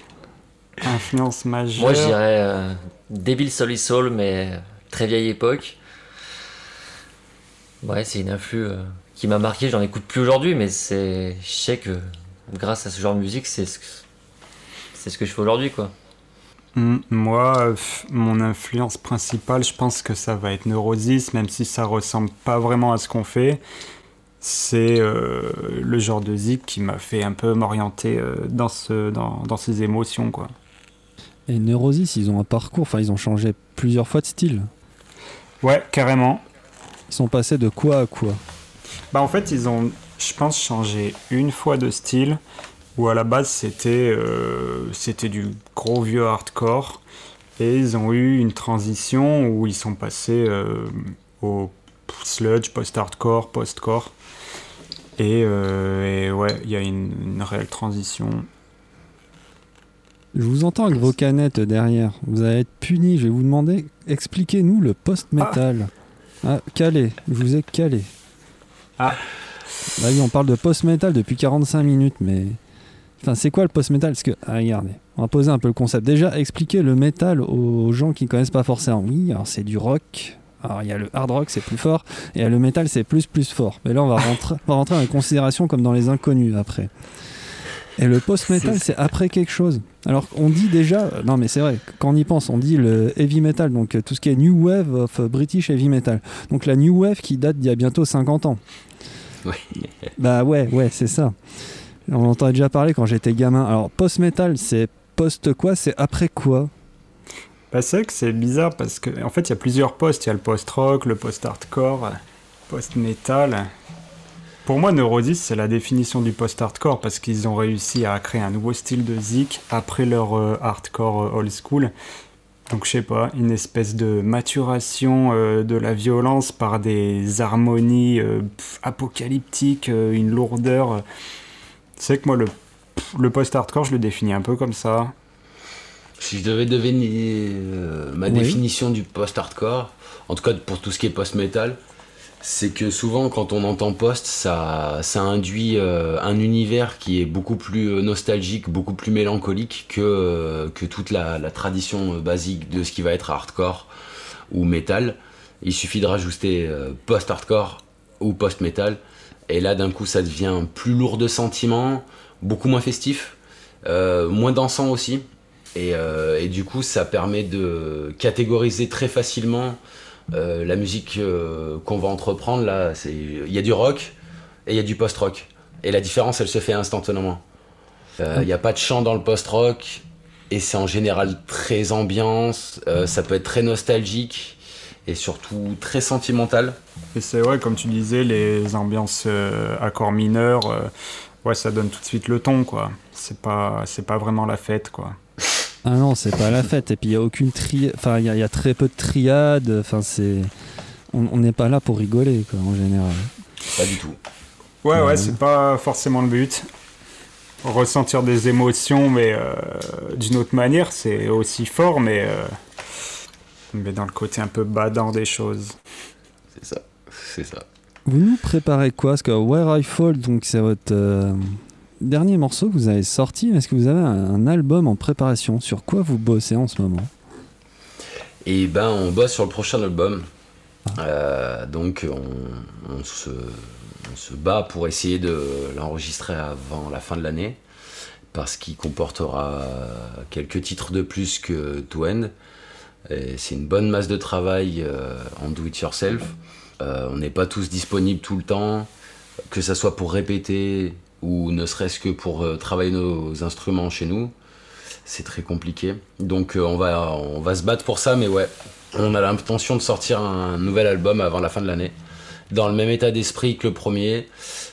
Influence majeure. Moi, je dirais euh, Devil Soul Soul, mais très vieille époque. Ouais, c'est une influe euh, qui m'a marqué. J'en écoute plus aujourd'hui, mais c'est, je sais que grâce à ce genre de musique, c'est ce, c'est ce que je fais aujourd'hui, quoi. Moi, mon influence principale, je pense que ça va être Neurosis, même si ça ressemble pas vraiment à ce qu'on fait. C'est euh, le genre de zik qui m'a fait un peu m'orienter euh, dans, ce, dans, dans, ces émotions. Quoi. Et Neurosis, ils ont un parcours, enfin ils ont changé plusieurs fois de style. Ouais, carrément. Ils sont passés de quoi à quoi? Bah en fait, ils ont, je pense, changé une fois de style où à la base c'était euh, c'était du gros vieux hardcore Et ils ont eu une transition où ils sont passés euh, au sludge, post-hardcore, post-core. Et, euh, et ouais, il y a une, une réelle transition. Je vous entends avec vos canettes derrière. Vous allez être puni. Je vais vous demander, expliquez-nous le post-metal. Ah, calé. Je vous ai calé. Ah. Bah oui, on parle de post-metal depuis 45 minutes, mais. Enfin, c'est quoi le post-metal Parce que, ah, regardez, on va poser un peu le concept. Déjà, expliquer le metal aux gens qui ne connaissent pas forcément. Oui, alors c'est du rock. Alors, il y a le hard rock, c'est plus fort. Et il y a le metal, c'est plus, plus fort. Mais là, on va rentrer, on va rentrer dans les considérations comme dans les inconnus après. Et le post-metal, c'est après quelque chose. Alors, on dit déjà, non mais c'est vrai, quand on y pense, on dit le heavy metal, donc euh, tout ce qui est New Wave of British Heavy Metal. Donc la New Wave qui date d'il y a bientôt 50 ans. Ouais. [LAUGHS] Bah ouais, ouais, c'est ça. On en entendait déjà parler quand j'étais gamin. Alors, post-metal, c'est post quoi? C'est après quoi? Bah, c'est que c'est bizarre parce qu'en en fait, il y a plusieurs postes. Il y a le post-rock, le post-hardcore, post-metal. Pour moi, Neurosis, c'est la définition du post-hardcore parce qu'ils ont réussi à créer un nouveau style de zik après leur euh, hardcore euh, old school. Donc, je sais pas, une espèce de maturation euh, de la violence par des harmonies apocalyptiques, une lourdeur. C'est que moi, le, le post-hardcore, je le définis un peu comme ça. Si je devais deviner euh, ma Oui. définition du post-hardcore, en tout cas pour tout ce qui est post-metal, c'est que souvent quand on entend post, ça, ça induit euh, un univers qui est beaucoup plus euh, nostalgique, beaucoup plus mélancolique que, euh, que toute la, la tradition basique de ce qui va être hardcore ou metal. Il suffit de rajouter euh, post-hardcore ou post-metal, et là d'un coup ça devient plus lourd de sentiments, beaucoup moins festif, euh, moins dansant aussi. Et, euh, et du coup, ça permet de catégoriser très facilement euh, la musique qu'on va entreprendre. Là, il y a du rock et il y a du post-rock. Et la différence, elle se fait instantanément. Il n'y a pas de chant dans le post-rock et c'est en général très ambiance. ça peut être très nostalgique et surtout très sentimental. Et c'est vrai, comme tu disais, les ambiances euh, accords mineurs, euh, ouais, ça donne tout de suite le ton, quoi. C'est pas, c'est pas vraiment la fête, quoi. Ah non, c'est pas la fête. Et puis il y a aucune tri... Enfin, il y, a- il y a très peu de triades. Enfin, c'est. On n'est pas là pour rigoler, quoi, en général. Pas du tout. Ouais, ouais, Ouais. c'est pas forcément le but. Ressentir des émotions, mais euh, d'une autre manière, c'est aussi fort, mais, euh, mais dans le côté un peu badant des choses. C'est ça. C'est ça. Vous nous préparez quoi? Parce que Where I Fall, donc c'est votre euh, dernier morceau que vous avez sorti. Est-ce que vous avez un, un album en préparation? Sur quoi vous bossez en ce moment? Et ben, on bosse sur le prochain album. Euh, donc, on, on se, on se bat pour essayer de l'enregistrer avant la fin de l'année. Parce qu'il comportera quelques titres de plus que To End. C'est une bonne masse de travail euh, en do it yourself. Euh, on n'est pas tous disponibles tout le temps, que ça soit pour répéter ou ne serait-ce que pour euh, travailler nos instruments chez nous. C'est très compliqué. Donc on, va, on va se battre pour ça, mais ouais, on a l'intention de sortir un nouvel album avant la fin de l'année. Dans le même état d'esprit que le premier,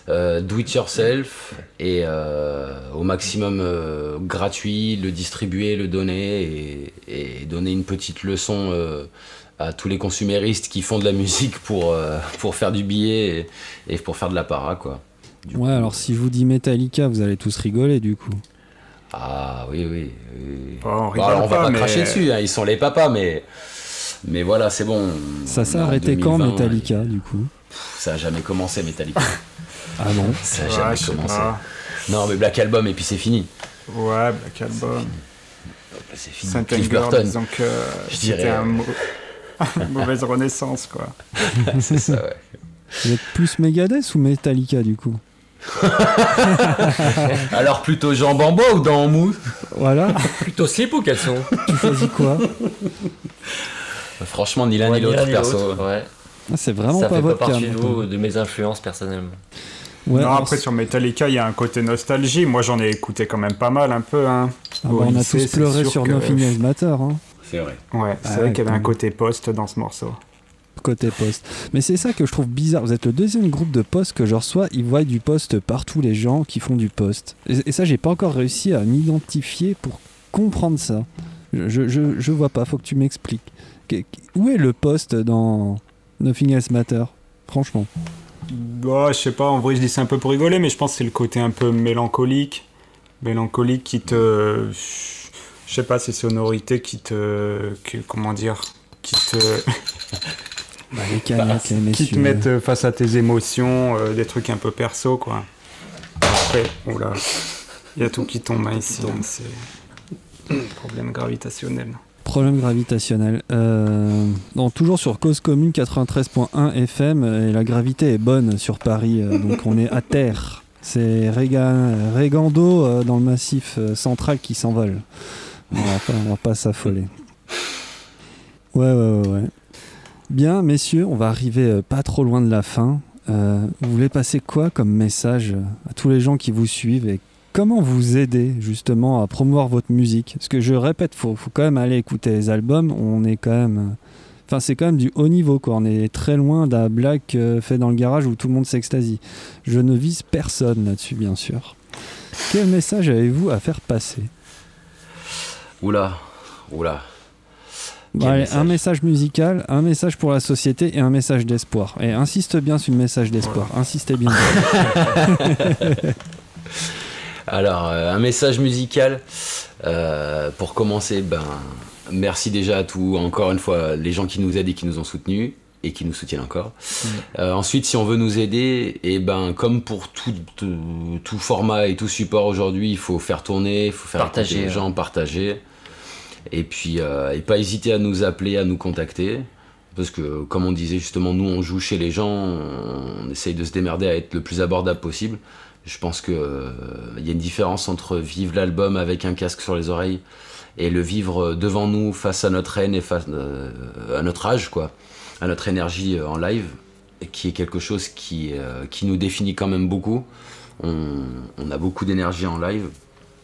euh, do it yourself et euh, au maximum euh, gratuit, le distribuer, le donner et, et donner une petite leçon euh, à tous les consuméristes qui font de la musique pour, euh, pour faire du billet et, et pour faire de la para quoi. Du Ouais, coup, alors si je vous dis Metallica, vous allez tous rigoler du coup. Ah oui, oui. oui. Bon, on alors, on va pas mais- cracher dessus, hein, ils sont les papas, mais, mais voilà, c'est bon. Ça s'est arrêté quand 2020, Metallica du coup? Ça a jamais commencé, Metallica. [LAUGHS] Ah non ça a jamais commencé. Non, mais Black Album, et puis c'est fini. Ouais, Black Album. C'est fini. Saint Cliff Anger, Burton. disons que Je c'était dirais, un euh, mau- une [LAUGHS] mauvaise renaissance, quoi. [LAUGHS] c'est ça, ouais. Vous êtes plus Megadeth ou Metallica du coup Alors plutôt Jean Bambo ou dans Mou Voilà, Plutôt slip ou caleçon tu choisis quoi Franchement, ni l'un Ouais, ni l'autre, perso. Ouais. Ah, C'est vraiment ça pas fait pas votre cas. partie de, vous- de mes influences personnellement. Ouais, non, après, sur Metallica, il y a un côté nostalgie. Moi, j'en ai écouté quand même pas mal, un peu, hein. ah bah, on a tous pleuré sur que- Nothing Else Matter. Hein. C'est vrai. Ouais, c'est Ah vrai qu'il y avait un côté post dans ce morceau. côté poste. Mais c'est ça que je trouve bizarre. Vous êtes le deuxième groupe de poste que je reçois. Ils voient du poste partout, les gens qui font du poste. Et, et ça, j'ai pas encore réussi à m'identifier pour comprendre ça. je, je, je vois pas, faut que tu m'expliques. Que- Où est le poste dans Nothing Else Matter Franchement. Bah, je sais pas, en vrai, je dis ça un peu pour rigoler, mais je pense que c'est le côté un peu mélancolique. Mélancolique qui te. Je sais pas, ces sonorités qui te. comment dire Qui te, [LAUGHS] Bah, les canettes, les qui te mettent euh, face à tes émotions, euh, des trucs un peu perso, quoi. Après, oula, il y a tout qui tombe hein, ici. c'est. Problème gravitationnel. Problème gravitationnel. Euh, toujours sur Cause Commune 93.1 FM, et la gravité est bonne sur Paris, euh, donc on est à terre. C'est Réga- Régando euh, dans le massif central qui s'envole. On va pas, s'affoler. Ouais, ouais, ouais, ouais. Bien, messieurs, on va arriver pas trop loin de la fin. Vous voulez passer quoi comme message à tous les gens qui vous suivent et comment vous aider justement à promouvoir votre musique? Parce que je répète, faut, faut quand même aller écouter les albums. On est quand même, enfin c'est quand même du haut niveau quoi. On est très loin d'un black euh, fait dans le garage où tout le monde s'extasie. Je ne vise personne là-dessus bien sûr. Quel message avez-vous à faire passer? Oula, oula. Bon, allez, message Un message? musical, un message pour la société et un message d'espoir. Et insiste bien sur le message d'espoir. Insistez bien. [LAUGHS] Alors, euh, un message musical. euh, pour commencer, ben, merci déjà à tous, encore une fois, les gens qui nous aident et qui nous ont soutenus et qui nous soutiennent encore. Euh, ensuite, si on veut nous aider, et ben, comme pour tout, tout format et tout support aujourd'hui, il faut faire tourner, il faut faire Partager, les ouais. gens, partager. Et puis, euh, et pas hésiter à nous appeler, à nous contacter. Parce que, comme on disait justement, nous on joue chez les gens, on essaye de se démerder à être le plus abordable possible. Je pense qu'il y a une différence entre vivre l'album avec un casque sur les oreilles et le vivre devant nous face à notre haine et face euh, à notre âge, quoi, à notre énergie euh, en live, qui est quelque chose qui, euh, nous définit quand même beaucoup. On, a beaucoup d'énergie en live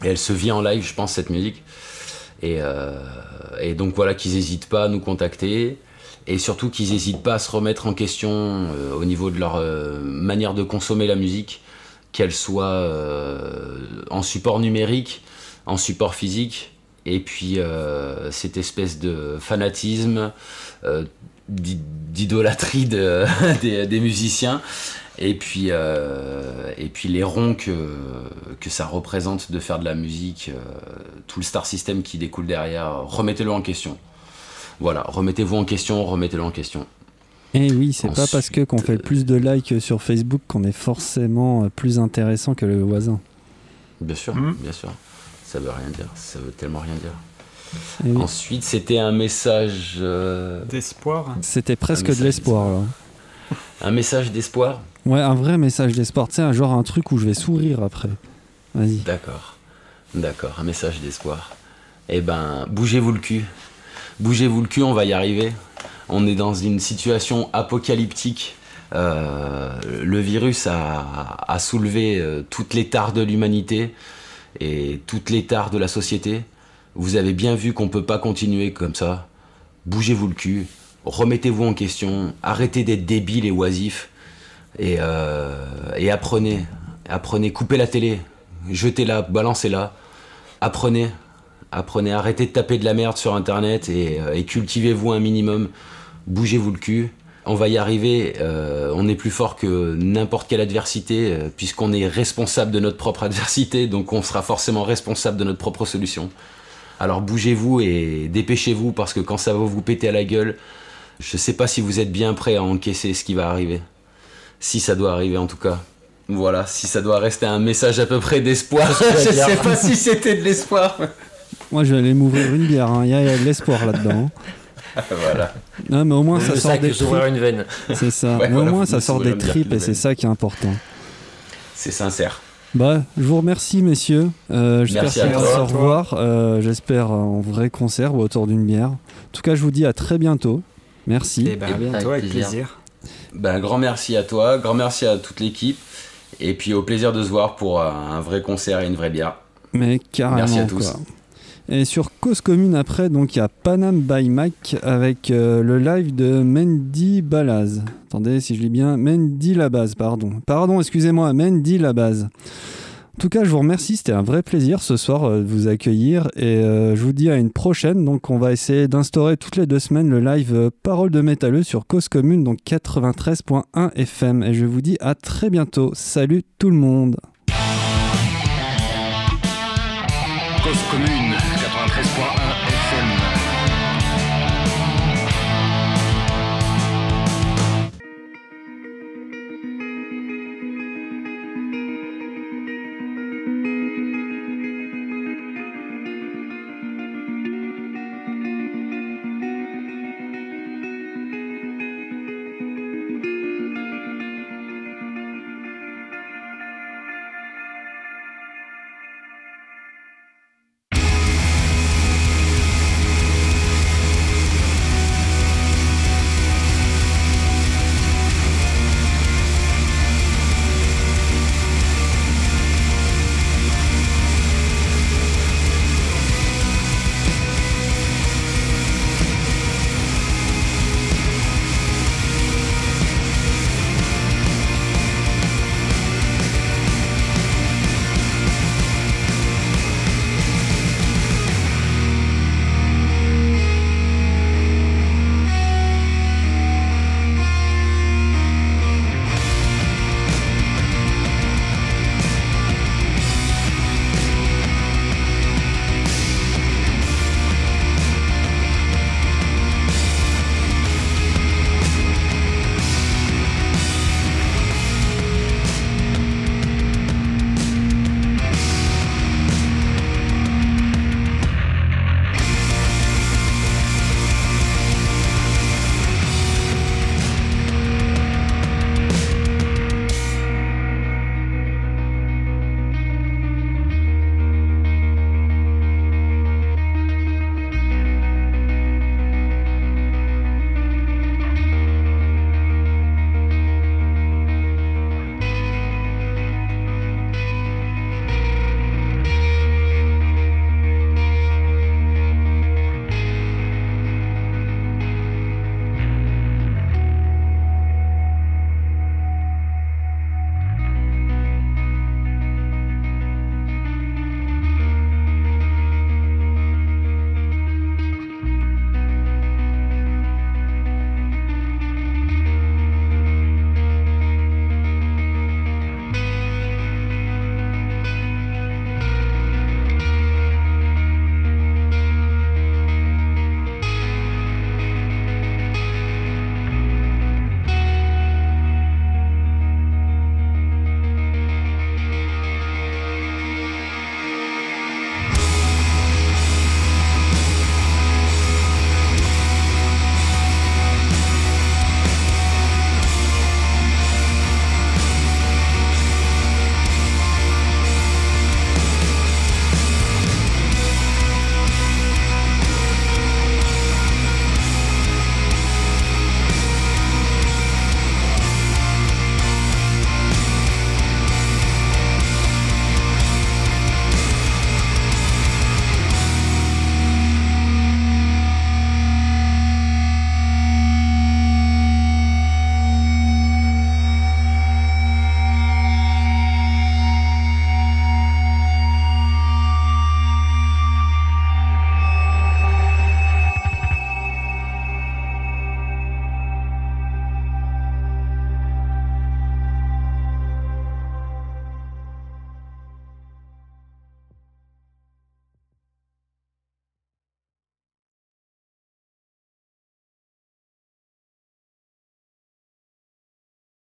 et elle se vit en live, je pense, cette musique. Et, euh, et donc voilà, qu'ils n'hésitent pas à nous contacter et surtout qu'ils n'hésitent pas à se remettre en question euh, au niveau de leur euh, manière de consommer la musique, qu'elle soit euh, en support numérique, en support physique, et puis cette espèce de fanatisme, d'i- d'idolâtrie de- [LAUGHS] des, musiciens, et puis, les ronds que, que ça représente de faire de la musique, tout le star system qui découle derrière, remettez-le en question. Voilà, remettez-vous en question, remettez-le en question. Et Eh oui, c'est pas parce que qu'on fait plus de likes sur Facebook qu'on est forcément euh, plus intéressant que le voisin. Bien sûr, Mhm. bien sûr. Ça veut rien dire, ça veut tellement rien dire. Et oui. Ensuite, c'était un message, euh, D'espoir C'était presque de l'espoir un message d'espoir. Ouais, un vrai message d'espoir. Tu sais, un genre un truc où je vais sourire après. Vas-y. D'accord, d'accord, un message d'espoir. Eh ben, bougez-vous le cul. Bougez-vous le cul, on va y arriver. On est dans une situation apocalyptique. Euh, le virus a, soulevé euh, toutes les tares de l'humanité et toutes les tares de la société. Vous avez bien vu qu'on peut pas continuer comme ça. Bougez-vous le cul, remettez-vous en question, arrêtez d'être débile et oisif et, euh, et apprenez. Apprenez, coupez la télé, jetez-la, balancez-la. Apprenez, apprenez, arrêtez de taper de la merde sur internet et, euh, et cultivez-vous un minimum. Bougez-vous le cul. On va y arriver, euh, on est plus fort que n'importe quelle adversité, euh, puisqu'on est responsable de notre propre adversité, donc on sera forcément responsable de notre propre solution. Alors bougez-vous et dépêchez-vous, parce que quand ça va vous péter à la gueule, je sais pas si vous êtes bien prêt à encaisser ce qui va arriver. Si ça doit arriver en tout cas. Voilà, si ça doit rester un message à peu près d'espoir. [LAUGHS] Je sais pas si c'était de l'espoir. Moi, je vais aller m'ouvrir une bière. hein. Il y, a il y a de l'espoir là-dedans. [LAUGHS] voilà. Non, mais au moins, ça sort des tripes. une veine. C'est ça. [LAUGHS] Ouais, mais au moins, ça sort des tripes et c'est ça qui est important. C'est sincère. Bah, je vous remercie, messieurs. Euh, J'espère Merci qu'on à va toi. se revoir. Euh, J'espère en vrai concert ou autour d'une bière. En tout cas, je vous dis à très bientôt. Merci. Eh ben, à Et bientôt, avec plaisir. plaisir. Ben, un grand merci à toi, grand merci à toute l'équipe. Et puis au plaisir de se voir pour euh, un vrai concert et une vraie bière. Mais carrément. Merci à tous. quoi. Et sur Cause Commune après, donc il y a Panam by Mac avec euh, le live de Mendy Balaz. Attendez si je lis bien. Mendy la base, pardon. Pardon, excusez-moi, Mendy la base. tout cas, je vous remercie. C'était un vrai plaisir ce soir euh, de vous accueillir. Et euh, je vous dis à une prochaine. Donc, on va essayer d'instaurer toutes les deux semaines le live Parole de métalleux sur Cause Commune, donc 93.1 FM. Et je vous dis à très bientôt. Salut tout le monde. Cause commune 93.1